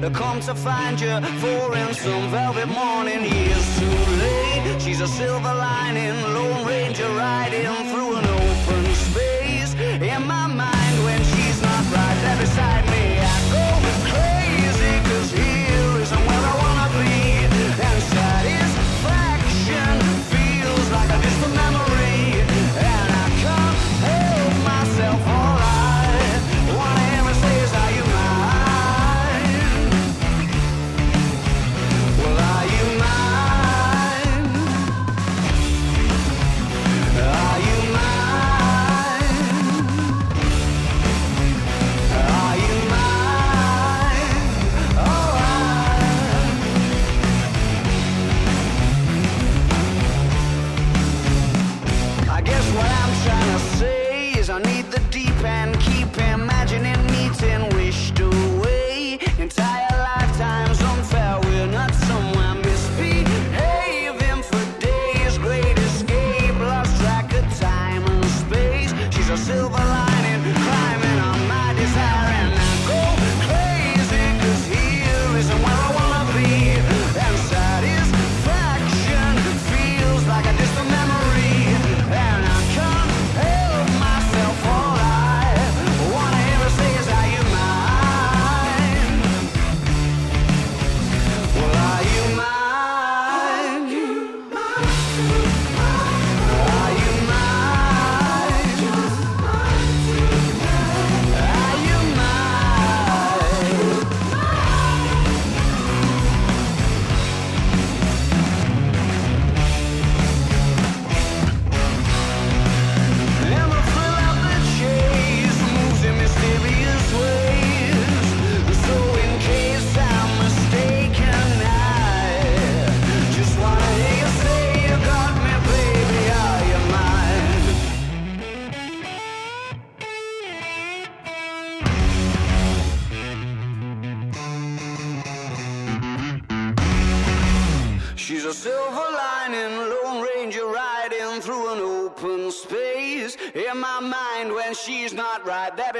To come to find you for in some velvet morning, years too late. She's a silver lining, Lone Ranger riding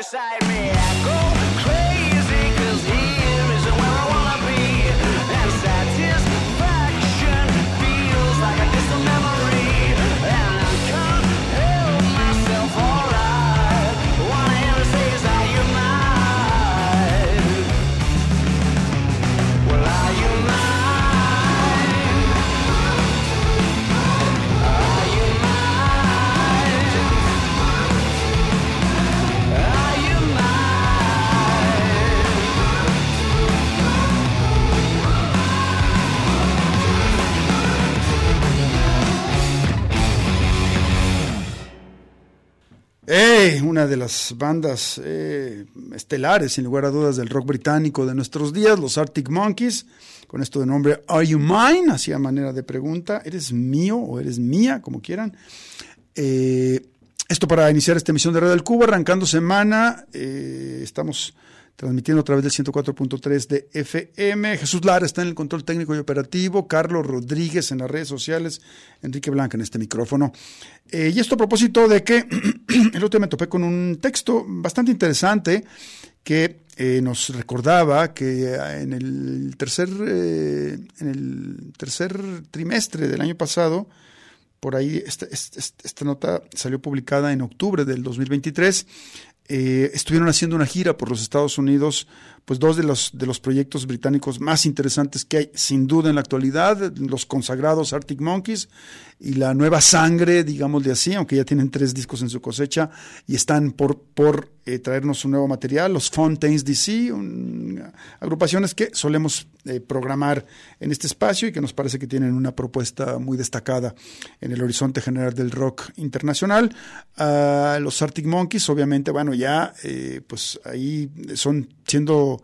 beside me, de las bandas eh, estelares, sin lugar a dudas, del rock británico de nuestros días, los Arctic Monkeys, con esto de nombre Are You Mine? Hacía manera de pregunta, ¿eres mío o eres mía? Como quieran. Eh, esto para iniciar esta emisión de Radio del Cubo, arrancando semana, eh, estamos transmitiendo a través del 104.3 de FM. Jesús Lara está en el control técnico y operativo, Carlos Rodríguez en las redes sociales, Enrique Blanca en este micrófono. Eh, y esto a propósito de que el otro día me topé con un texto bastante interesante que eh, nos recordaba que en el tercer eh, en el tercer trimestre del año pasado por ahí esta, esta nota salió publicada en octubre del 2023 eh, estuvieron haciendo una gira por los Estados Unidos, pues dos de los, de los proyectos británicos más interesantes que hay, sin duda en la actualidad, los consagrados Arctic Monkeys y la nueva sangre, digamos de así, aunque ya tienen tres discos en su cosecha y están por, por eh, traernos un nuevo material, los Fontaines DC, agrupaciones que solemos eh, programar en este espacio y que nos parece que tienen una propuesta muy destacada en el horizonte general del rock internacional. Ah, los Arctic Monkeys, obviamente, bueno, ya eh, pues ahí son siendo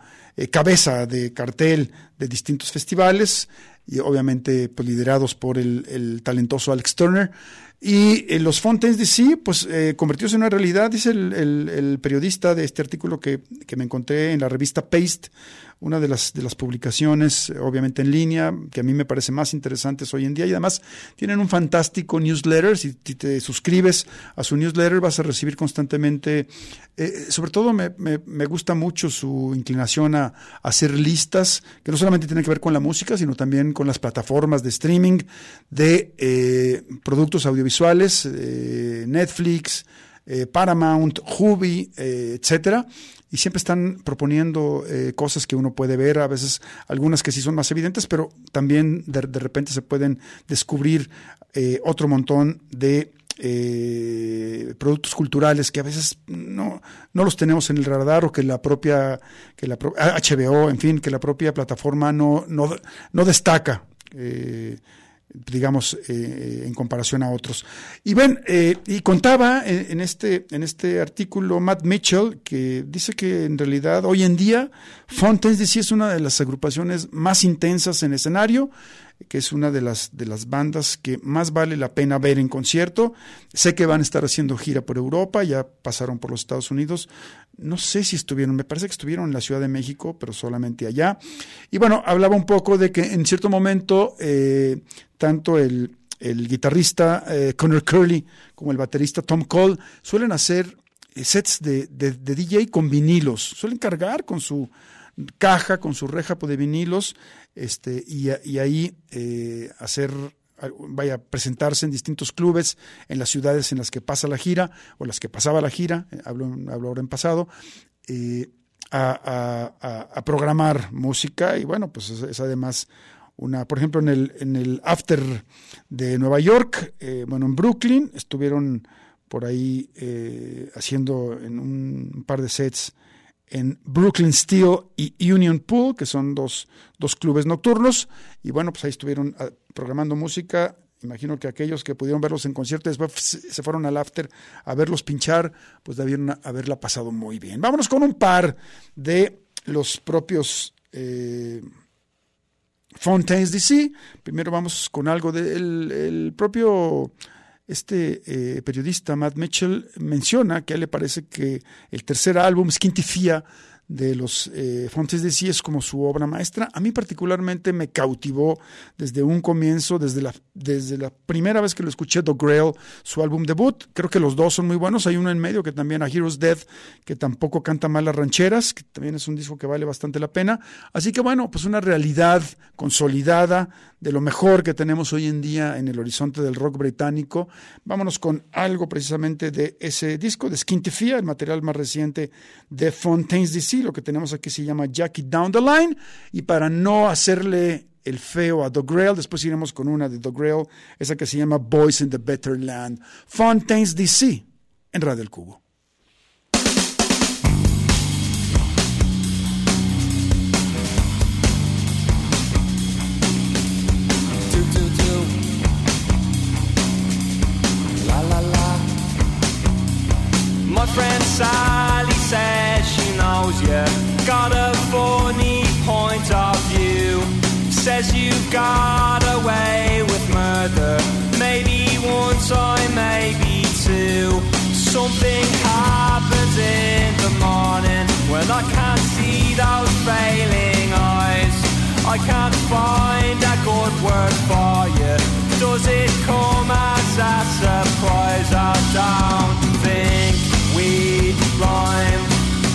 cabeza de cartel de distintos festivales y obviamente pues, liderados por el, talentoso Alex Turner. Y eh, los Fontaines DC, pues eh, convirtióse en una realidad, dice el, el, periodista de este artículo que, que, me encontré en la revista Paste, una de las, de las publicaciones, obviamente en línea, que a mí me parece más interesantes hoy en día. Y además tienen un fantástico newsletter. Si te suscribes a su newsletter, vas a recibir constantemente. Eh, sobre todo me, me, gusta mucho su inclinación a, hacer listas, que no solamente tienen que ver con la música, sino también con las plataformas de streaming de eh, productos audiovisuales, eh, Netflix, Paramount, Hubi, etcétera. Y siempre están proponiendo eh, cosas que uno puede ver, a veces algunas que sí son más evidentes, pero también de, repente se pueden descubrir eh, otro montón de eh, productos culturales que a veces no, no los tenemos en el radar o que la propia que la HBO, en fin, que la propia plataforma no, no, no destaca digamos, eh, en comparación a otros. Y ven, eh, y contaba en, este, en este artículo Matt Mitchell, que dice que en realidad hoy en día Fontaines DC es una de las agrupaciones más intensas en escenario, que es una de las, de las bandas que más vale la pena ver en concierto. Sé que van a estar haciendo gira por Europa, ya pasaron por los Estados Unidos. No sé si estuvieron, me parece que estuvieron en la Ciudad de México, pero solamente allá. Y bueno, hablaba un poco de que en cierto momento eh, tanto el, el guitarrista eh, Connor Curley como el baterista Tom Cole suelen hacer eh, sets de, de, de, DJ con vinilos. Suelen cargar con su caja, con su reja de vinilos este, y, y ahí eh, hacer vaya a presentarse en distintos clubes en las ciudades en las que pasa la gira o las que pasaba la gira, eh, hablo, hablo ahora en pasado, eh, a, a, programar música y bueno, pues es, además una, por ejemplo, en el, en el After de Nueva York, bueno, en Brooklyn, estuvieron por ahí haciendo en un par de sets en Brooklyn Steel y Union Pool, que son dos, dos clubes nocturnos. Y bueno, pues ahí estuvieron ah, programando música. Imagino que aquellos que pudieron verlos en concierto después se fueron al after a verlos pinchar, pues debieron haberla pasado muy bien. Vámonos con un par de los propios eh, Fontaines DC. Primero vamos con algo del propio este eh, periodista Matt Mitchell menciona que a él le parece que el tercer álbum, Skintifia, de los eh, Fontes de como su obra maestra. A mí particularmente me cautivó desde un comienzo, desde la, desde la primera vez que lo escuché, The Grail, su álbum debut. Creo que los dos son muy buenos. Hay uno en medio que también a Heroes Death, que tampoco canta mal las rancheras, que también es un disco que vale bastante la pena. Así que bueno, pues una realidad consolidada de lo mejor que tenemos hoy en día en el horizonte del rock británico. Vámonos con algo precisamente de ese disco, de Skintifia, el material más reciente de Fontaines Lo que tenemos aquí se llama Jackie Down the Line. Y para no hacerle el feo a The Grail, después iremos con una de The Grail, esa que se llama Boys in the Better Land. Fontaines DC, en Radio El Cubo. My friend Sally says she knows you got a funny point of view. Says you've got away with murder. Maybe one time, maybe two. Something happens in the morning when I can't see those failing eyes. I can't find a good word for you. Does it come as a surprise? I don't think we rhyme.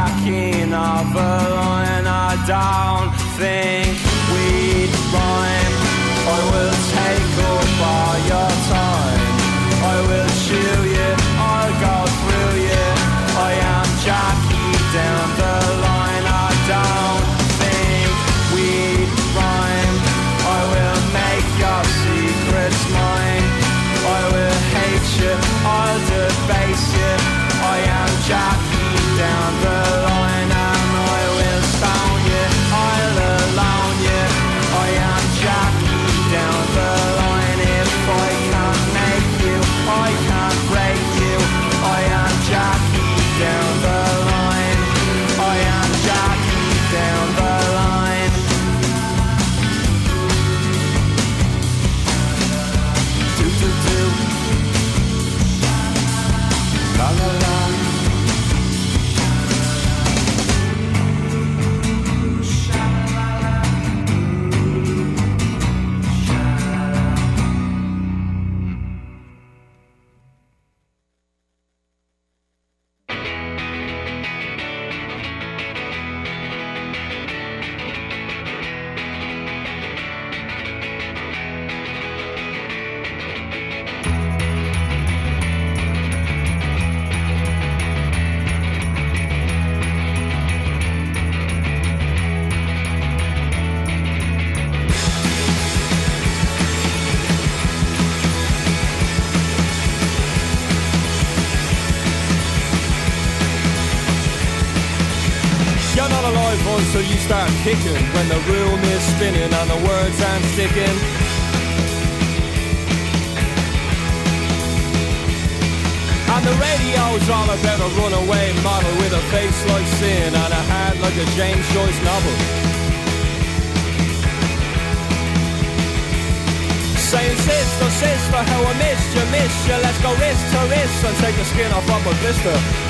backing up alone and I don't think we'd rhyme. I will take all your time. Not alive until you start kicking when the room is spinning and the words aren't sticking. And the radio's all about a runaway model with a face like sin and a heart like a James Joyce novel. Saying sister, sister, how I missed you, missed you. Let's go wrist to wrist and take the skin off of a blister.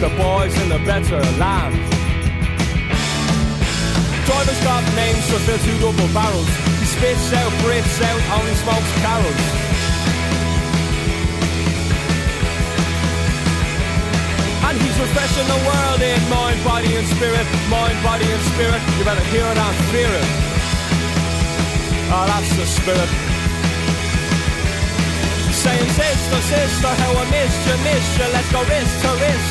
the boys in the better land. Driver's got names to fill two double barrels. He spits out, breathes out, only smokes carols. And he's refreshing the world in mind, body and spirit. Mind, body and spirit. You better hear it and fear it. Oh, that's the spirit. Saying sister, sister, how I missed you, missed you Let's go wrist to wrist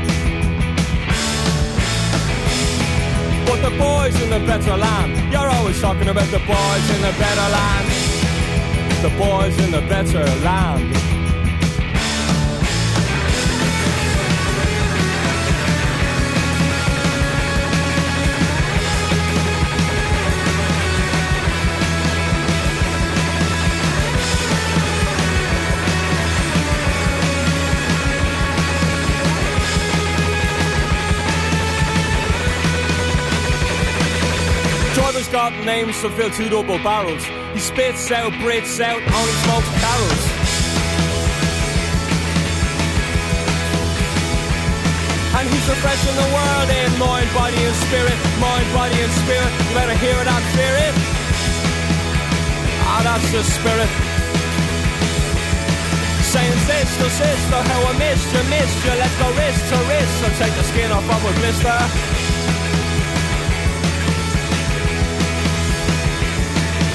But the boys in the better land, you're always talking about the boys in the better land. The boys in the better land. Got names to fill two double barrels. He spits out, breathes out, only smokes carols. And he's refreshing the world in mind, body and spirit, mind, body and spirit. You better hear it and fear it. Ah, that's the spirit. Saying sister, sister, how I missed you, missed you. Let's go wrist to wrist and take the skin off of a blister.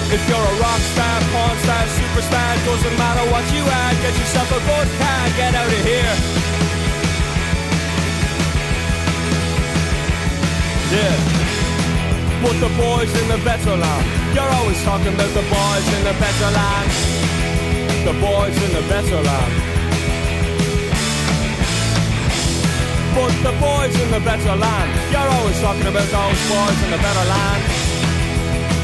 If you're a rock star, porn star, superstar, doesn't matter what you are, get yourself a good car, get out of here. Yeah. But the boys in the better land, you're always talking about the boys in the better land. The boys in the better land. But the boys in the better land, you're always talking about those boys in the better land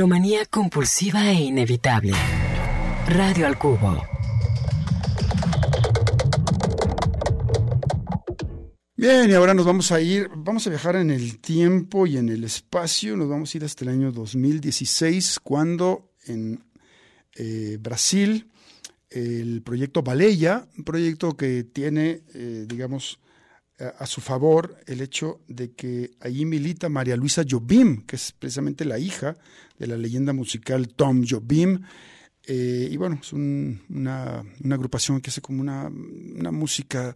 Melomanía compulsiva e inevitable. Radio al cubo. Bien, y ahora nos vamos a ir, vamos a viajar en el tiempo y en el espacio, nos vamos a ir hasta el año 2016, cuando en eh, Brasil el proyecto Baleia, un proyecto que tiene, eh, digamos, a, a su favor el hecho de que allí milita María Luisa Jobim, que es precisamente la hija de la leyenda musical Tom Jobim. Eh, y bueno, es un- una, una agrupación que hace como una, una música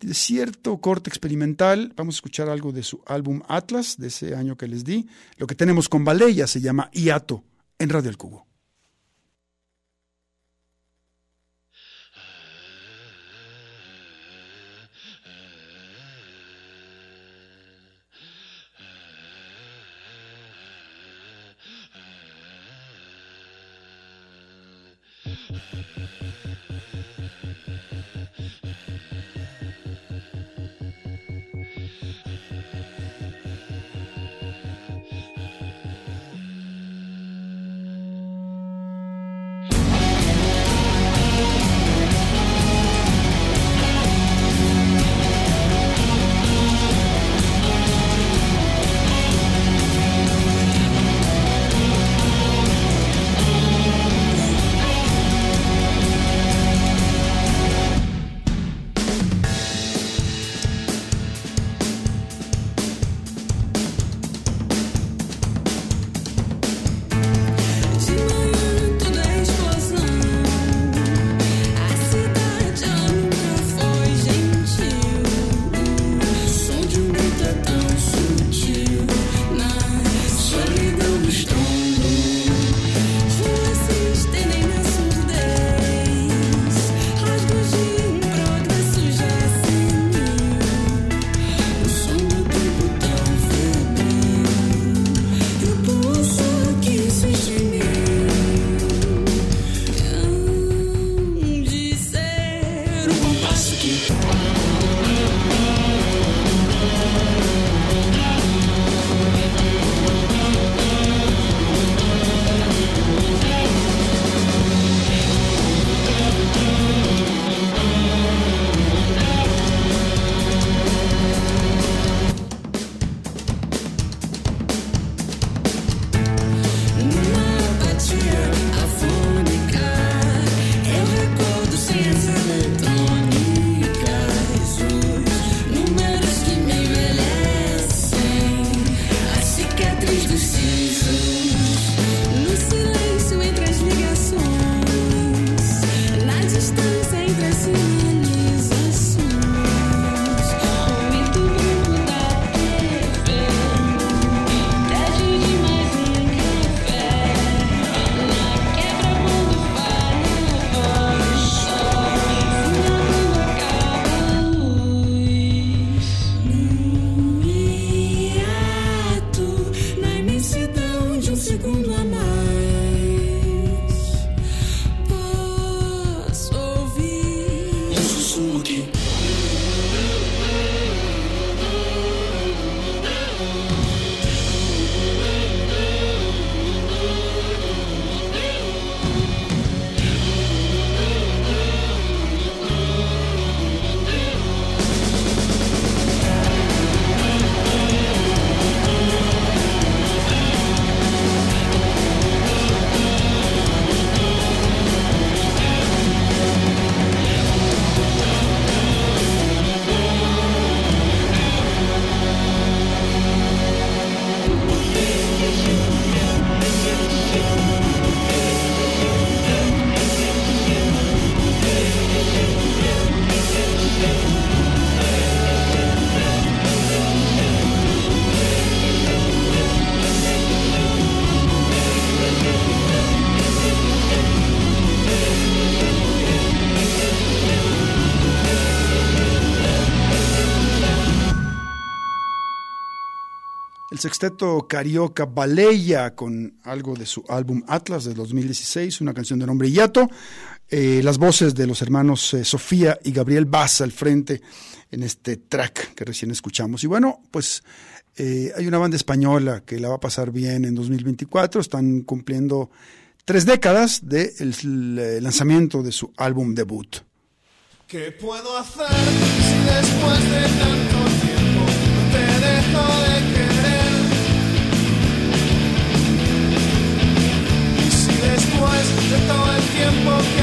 de cierto corte experimental. Vamos a escuchar algo de su álbum Atlas, de ese año que les di. Lo que tenemos con Baleia se llama Iato, en Radio El Cubo. え? Sexteto carioca Baleya con algo de su álbum Atlas de 2016, una canción de nombre Yato. Eh, las voces de los hermanos eh, Sofía y Gabriel Bass al frente en este track que recién escuchamos. Y bueno, pues eh, hay una banda española que la va a pasar bien en 2024. Están cumpliendo tres décadas del lanzamiento de su álbum debut. ¿Qué puedo hacer si después de tanto de todo el tiempo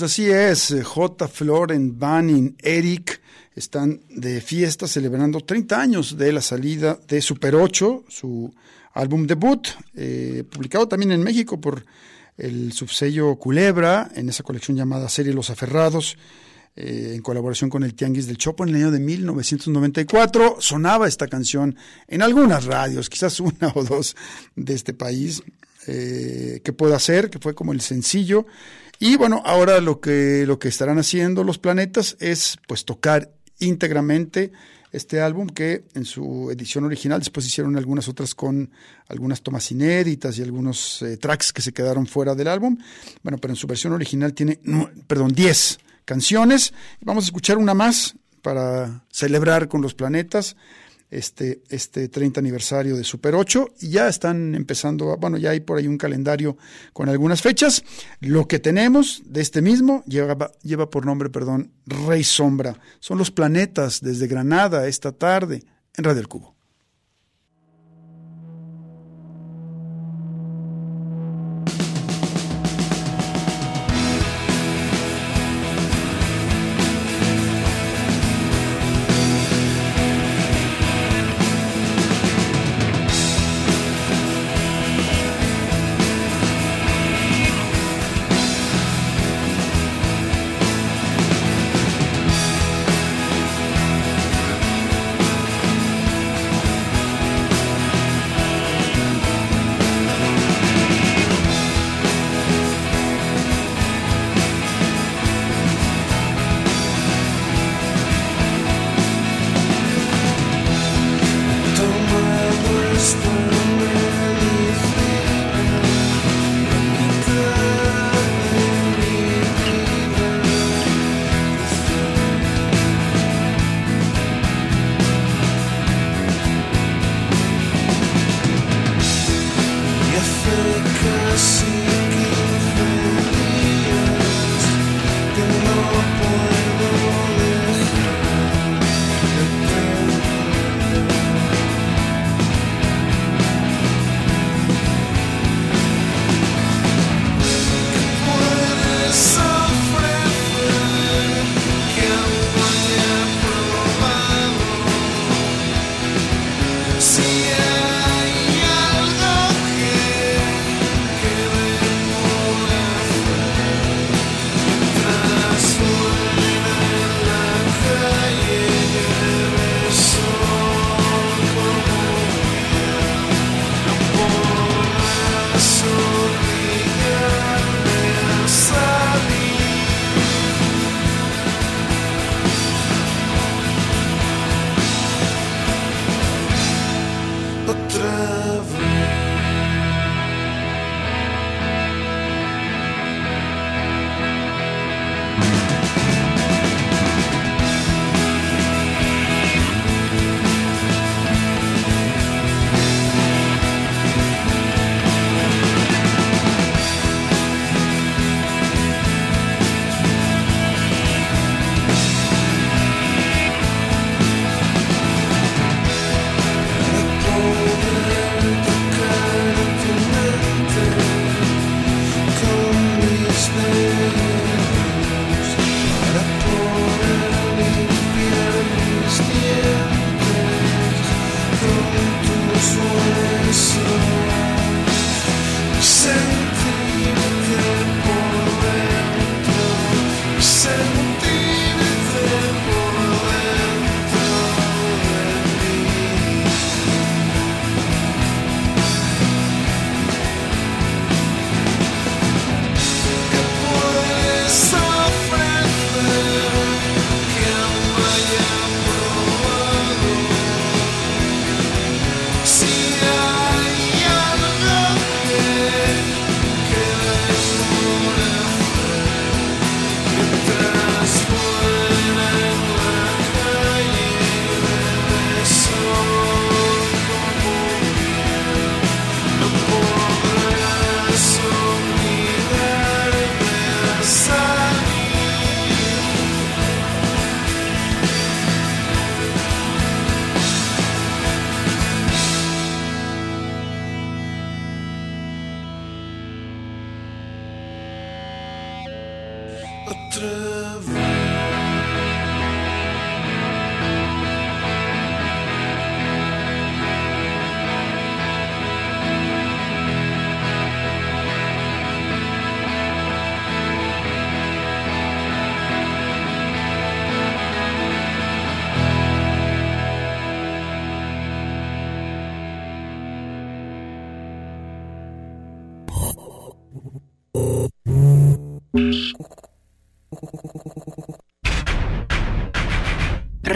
Pues así es, eh, J. Floren, Banning, Eric están de fiesta celebrando 30 años de la salida de Super 8, su álbum debut, eh, publicado también en México por el subsello Culebra, en esa colección llamada Serie Los Aferrados, eh, en colaboración con el Tianguis del Chopo en el año de 1994. Sonaba esta canción en algunas radios, quizás una o dos de este país, eh, que pueda ser, que fue como el sencillo. Y bueno, ahora lo que, lo que estarán haciendo los planetas es pues tocar íntegramente este álbum que en su edición original, después hicieron algunas otras con algunas tomas inéditas y algunos eh, tracks que se quedaron fuera del álbum. Bueno, pero en su versión original tiene, perdón, 10 canciones. Vamos a escuchar una más para celebrar con los planetas este, este 30 aniversario de Super 8 y ya están empezando, a- bueno, ya hay por ahí un calendario con algunas fechas. Lo que tenemos de este mismo lleva, lleva por nombre, perdón, Rey Sombra. Son los planetas desde Granada esta tarde en Radio El Cubo.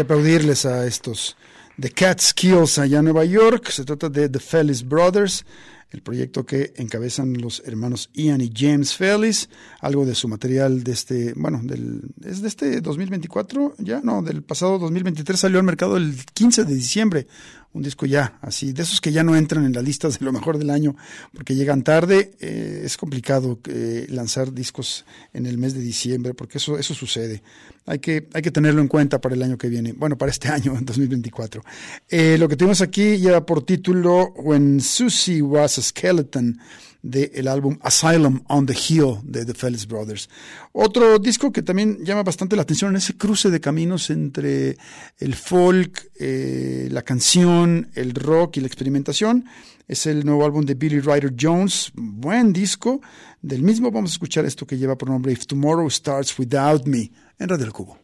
Que aplaudirles a estos The Catskills allá en Nueva York. Se trata de The Fellis Brothers, el proyecto que encabezan los hermanos Ian y James Fellis. Algo de su material de este, bueno, del, es de este 2024, ya, no, del pasado 2023 salió al mercado el 15 de diciembre. Un disco ya, así, de esos que ya no entran en las listas de lo mejor del año porque llegan tarde. Eh, es complicado eh, lanzar discos en el mes de diciembre porque eso, eso sucede. Hay que, tenerlo en cuenta para el año que viene. Bueno, para este año, en 2024. Eh, lo que tenemos aquí lleva por título When Susie Was a Skeleton del álbum Asylum on the Hill de The Fellis Brothers. Otro disco que también llama bastante la atención en ese cruce de caminos entre el folk, eh, la canción, el rock y la experimentación. Es el nuevo álbum de Billy Ryder Jones, buen disco. Del mismo vamos a escuchar esto que lleva por nombre If Tomorrow Starts Without Me en Radio Cubo.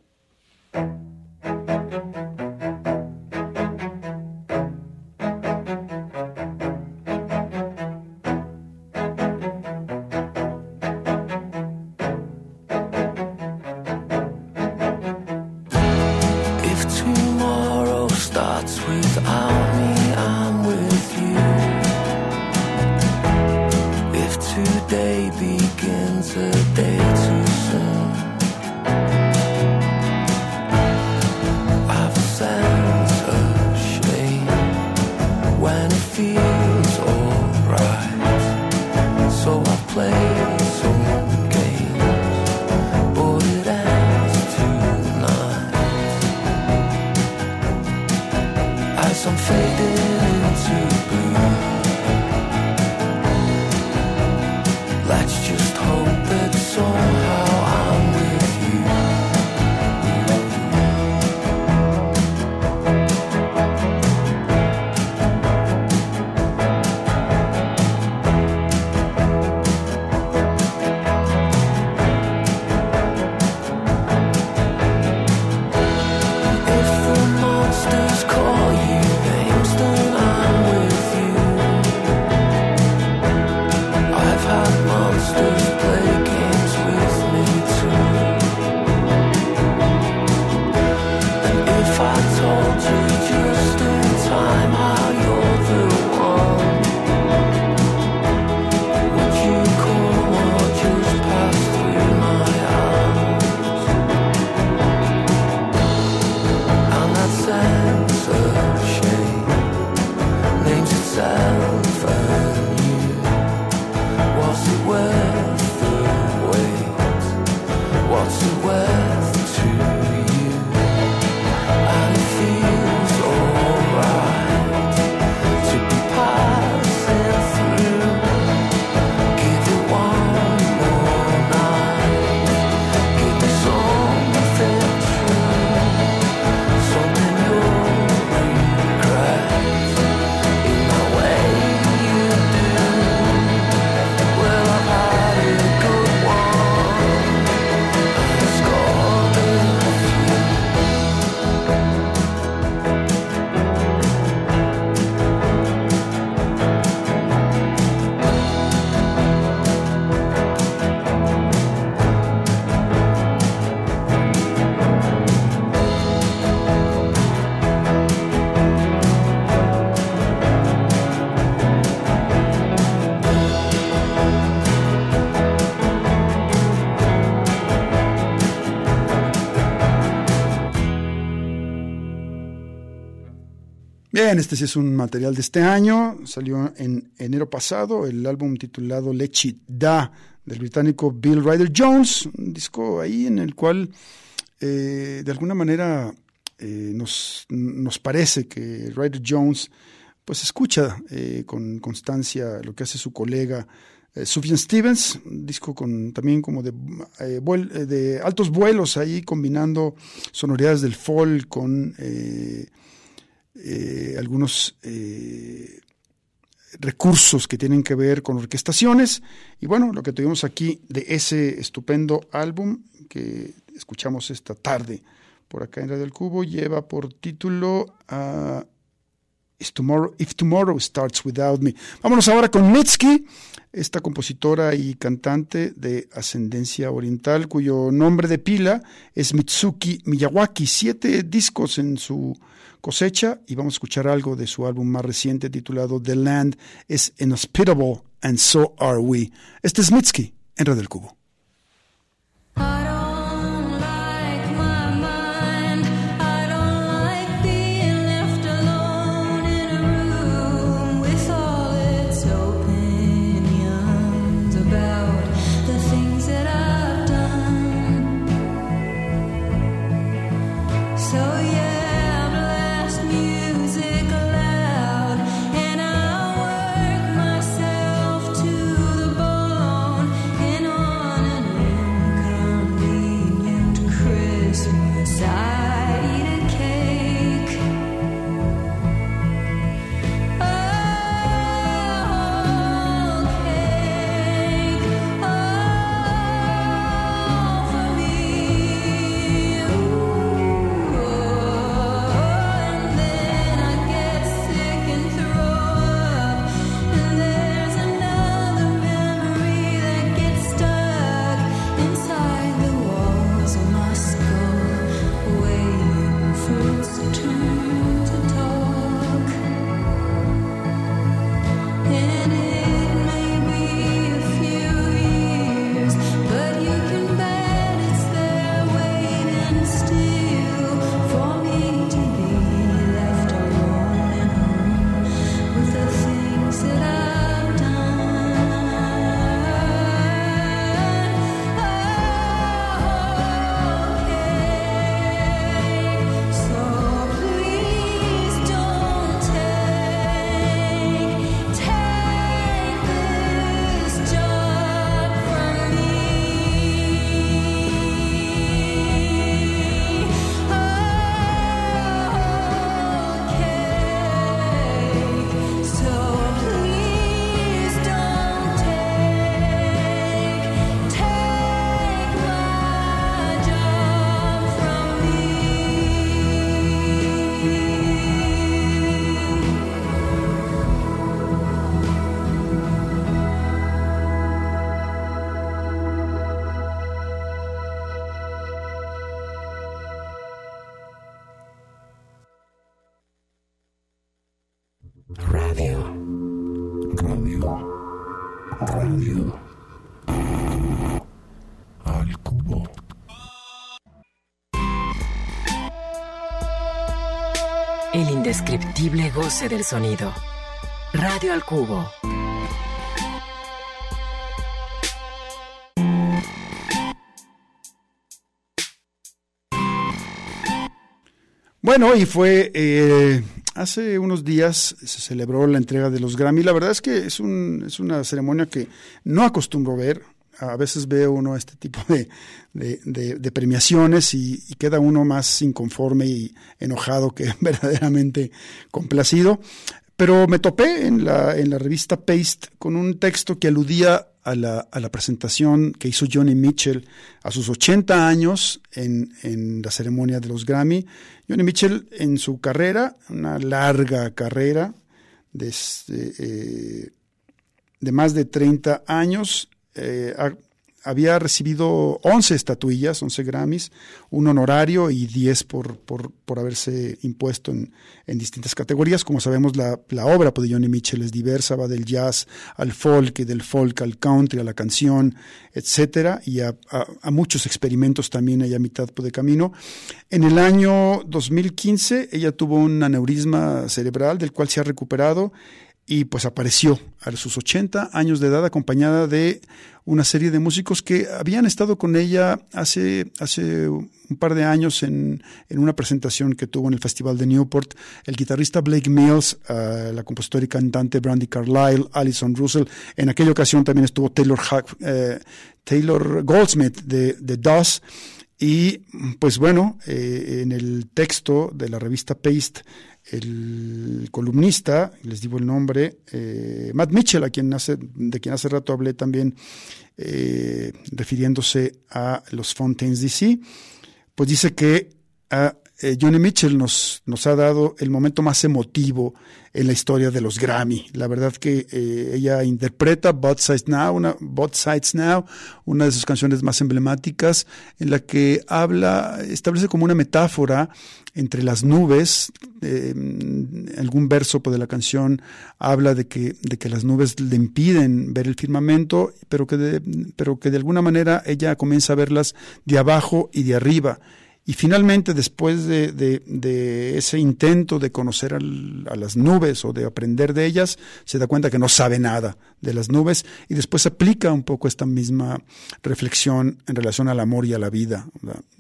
Bien, este sí es un material de este año. Salió en enero pasado el álbum titulado Lechi Da del británico Bill Ryder Jones. Un disco ahí en el cual eh, de alguna manera eh, nos, nos parece que Ryder Jones pues escucha eh, con constancia lo que hace su colega eh, Sufjan Stevens, un disco con también como de, vuel- de altos vuelos ahí combinando sonoridades del folk con eh, algunos eh, recursos que tienen que ver con orquestaciones. Y bueno, lo que tuvimos aquí de ese estupendo álbum que escuchamos esta tarde por acá en Radio del Cubo lleva por título ah, If Tomorrow, If Tomorrow Starts Without Me. Vámonos ahora con Mitski, esta compositora y cantante de ascendencia oriental, cuyo nombre de pila es Mitsuki Miyawaki. Siete discos en su cosecha y vamos a escuchar algo de su álbum más reciente titulado The Land is Inhospitable and So Are We. Este es Mitski en Red del Cubo. El indescriptible goce del sonido. Radio al cubo. Bueno, y fue eh, hace unos días se celebró la entrega de los Grammy. La verdad es que es, es una ceremonia que no acostumbro ver. A veces veo uno este tipo de, de, premiaciones y, queda uno más inconforme y enojado que verdaderamente complacido. Pero me topé en la, en la revista Paste con un texto que aludía a la, a la presentación que hizo Johnny Mitchell a sus 80 años en, en la ceremonia de los Grammy. Johnny Mitchell en su carrera, una larga carrera eh, de más de 30 años, eh, ha- había recibido 11 estatuillas, 11 Grammys, un honorario y 10 por, por, por haberse impuesto en, en distintas categorías. Como sabemos, la, la obra pues, de Johnny Mitchell es diversa, va del jazz al folk, y del folk al country, a la canción, etcétera, y a, a- a muchos experimentos también hay a mitad pues, de camino. En el año 2015 ella tuvo un aneurisma cerebral del cual se ha recuperado y pues apareció a sus 80 años de edad acompañada de una serie de músicos que habían estado con ella hace, hace un par de años en, en una presentación que tuvo en el Festival de Newport. El guitarrista Blake Mills, eh, la compositora y cantante Brandy Carlile, Alison Russell. En aquella ocasión también estuvo Taylor, eh, Taylor Goldsmith de, de Dawes. Y pues bueno, eh, en el texto de la revista Paste, el columnista, les digo el nombre, eh, Matt Mitchell, a quien hace, de quien hace rato hablé también, eh, refiriéndose a los Fontaines DC, pues dice que ah, eh, Johnny Mitchell nos, nos ha dado el momento más emotivo en la historia de los Grammy. La verdad que eh, ella interpreta Both Sides Now, una, Both Sides Now, una de sus canciones más emblemáticas, en la que habla, establece como una metáfora entre las nubes. eh, algún verso pues, de la canción habla de que, de que las nubes le impiden ver el firmamento, pero que, de, pero que de alguna manera ella comienza a verlas de abajo y de arriba. Y finalmente, después de, ese intento de conocer a las nubes o de aprender de ellas, se da cuenta que no sabe nada de las nubes y después aplica un poco esta misma reflexión en relación al amor y a la vida,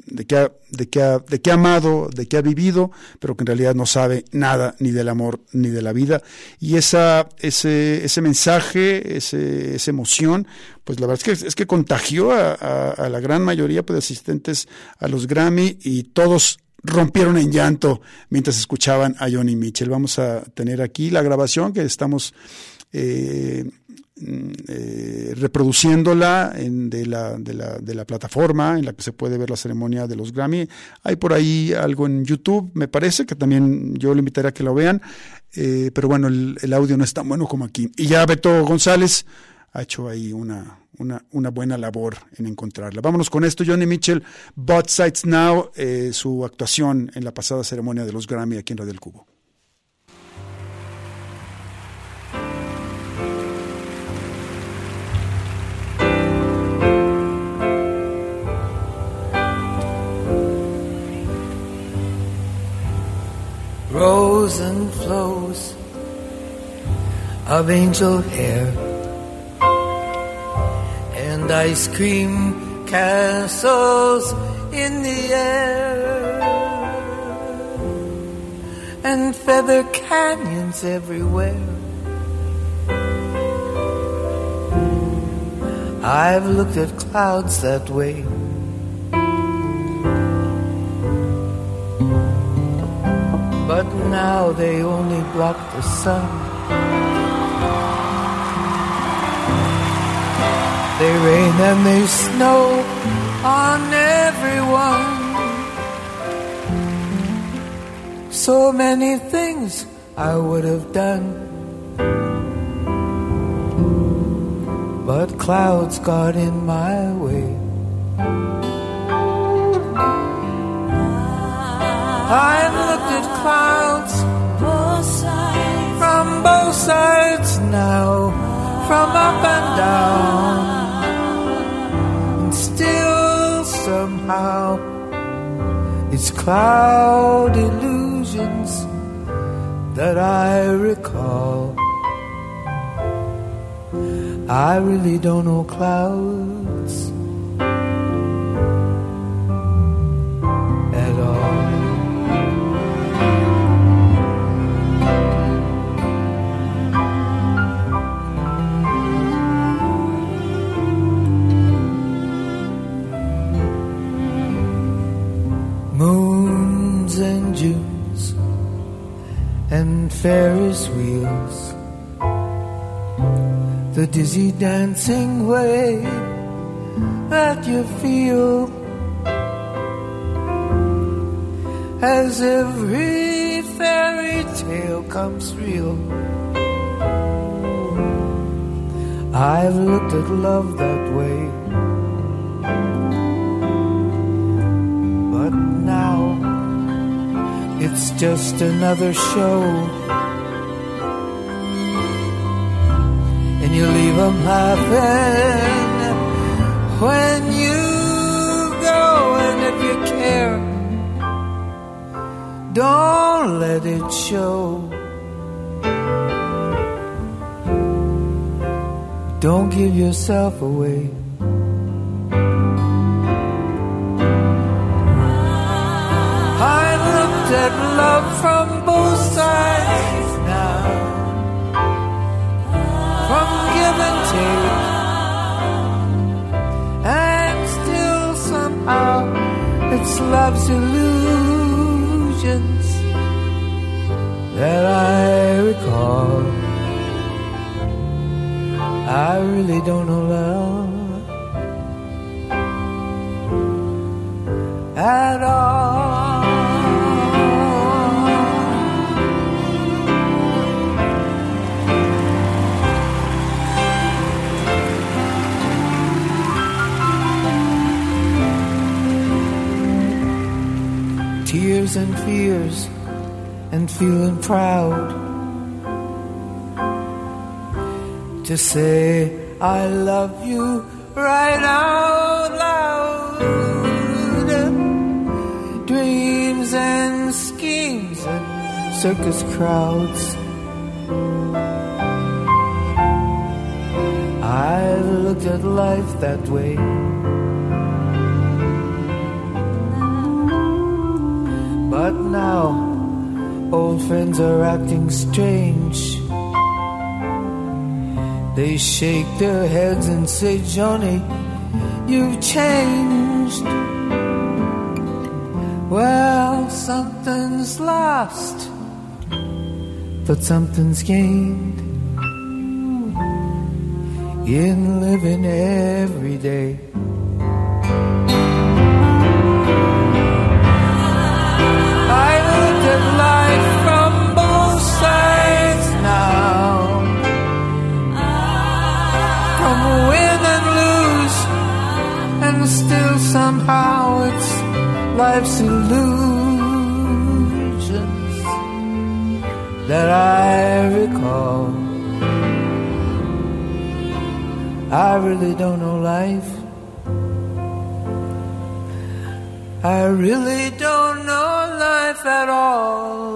de que ha, de que ha, de que ha amado, de que ha vivido, pero que en realidad no sabe nada ni del amor ni de la vida. Y esa, ese, ese mensaje, ese, esa emoción, pues la verdad es que, es que contagió a, la gran mayoría pues, de asistentes a los Grammy y todos rompieron en llanto mientras escuchaban a Johnny Mitchell. Vamos a tener aquí la grabación que estamos eh, mm, eh, reproduciéndola en, de, la, plataforma en la que se puede ver la ceremonia de los Grammy. Hay por ahí algo en YouTube, me parece, que también yo le invitaría a que lo vean, eh, pero bueno, el, el audio no es tan bueno como aquí. Y ya Beto González ha hecho ahí una, una, buena labor en encontrarla. Vámonos con esto, Johnny Mitchell, Both Sides Now, eh, su actuación en la pasada ceremonia de los Grammy aquí en Radio El Cubo. rows and flows of angel hair and ice cream castles in the air and feather canyons everywhere. I've looked at clouds that way. But now they only block the sun. They rain and they snow on everyone. So many things I would have done. But clouds got in my way. I've looked at clouds from both sides now, from up and down, somehow it's cloud illusions that I recall. I really don't know clouds moons and Junes and Ferris wheels, the dizzy dancing way that you feel as every fairy tale comes real. I've looked at love that it's just another show. And you leave them laughing when you go. And if you care, don't let it show. Don't give yourself away. Love from both sides now, from give and take, and still somehow it's love's illusions that I recall. I really don't know love at all. And fears and feeling proud to say I love you right out loud. Dreams and schemes and circus crowds. I've looked at life that way. But now, old friends are acting strange. They shake their heads and say, Johnny, you've changed. Well, something's lost, but something's gained in living every day. Somehow it's life's illusions that I recall. I really don't know life. I really don't know life at all.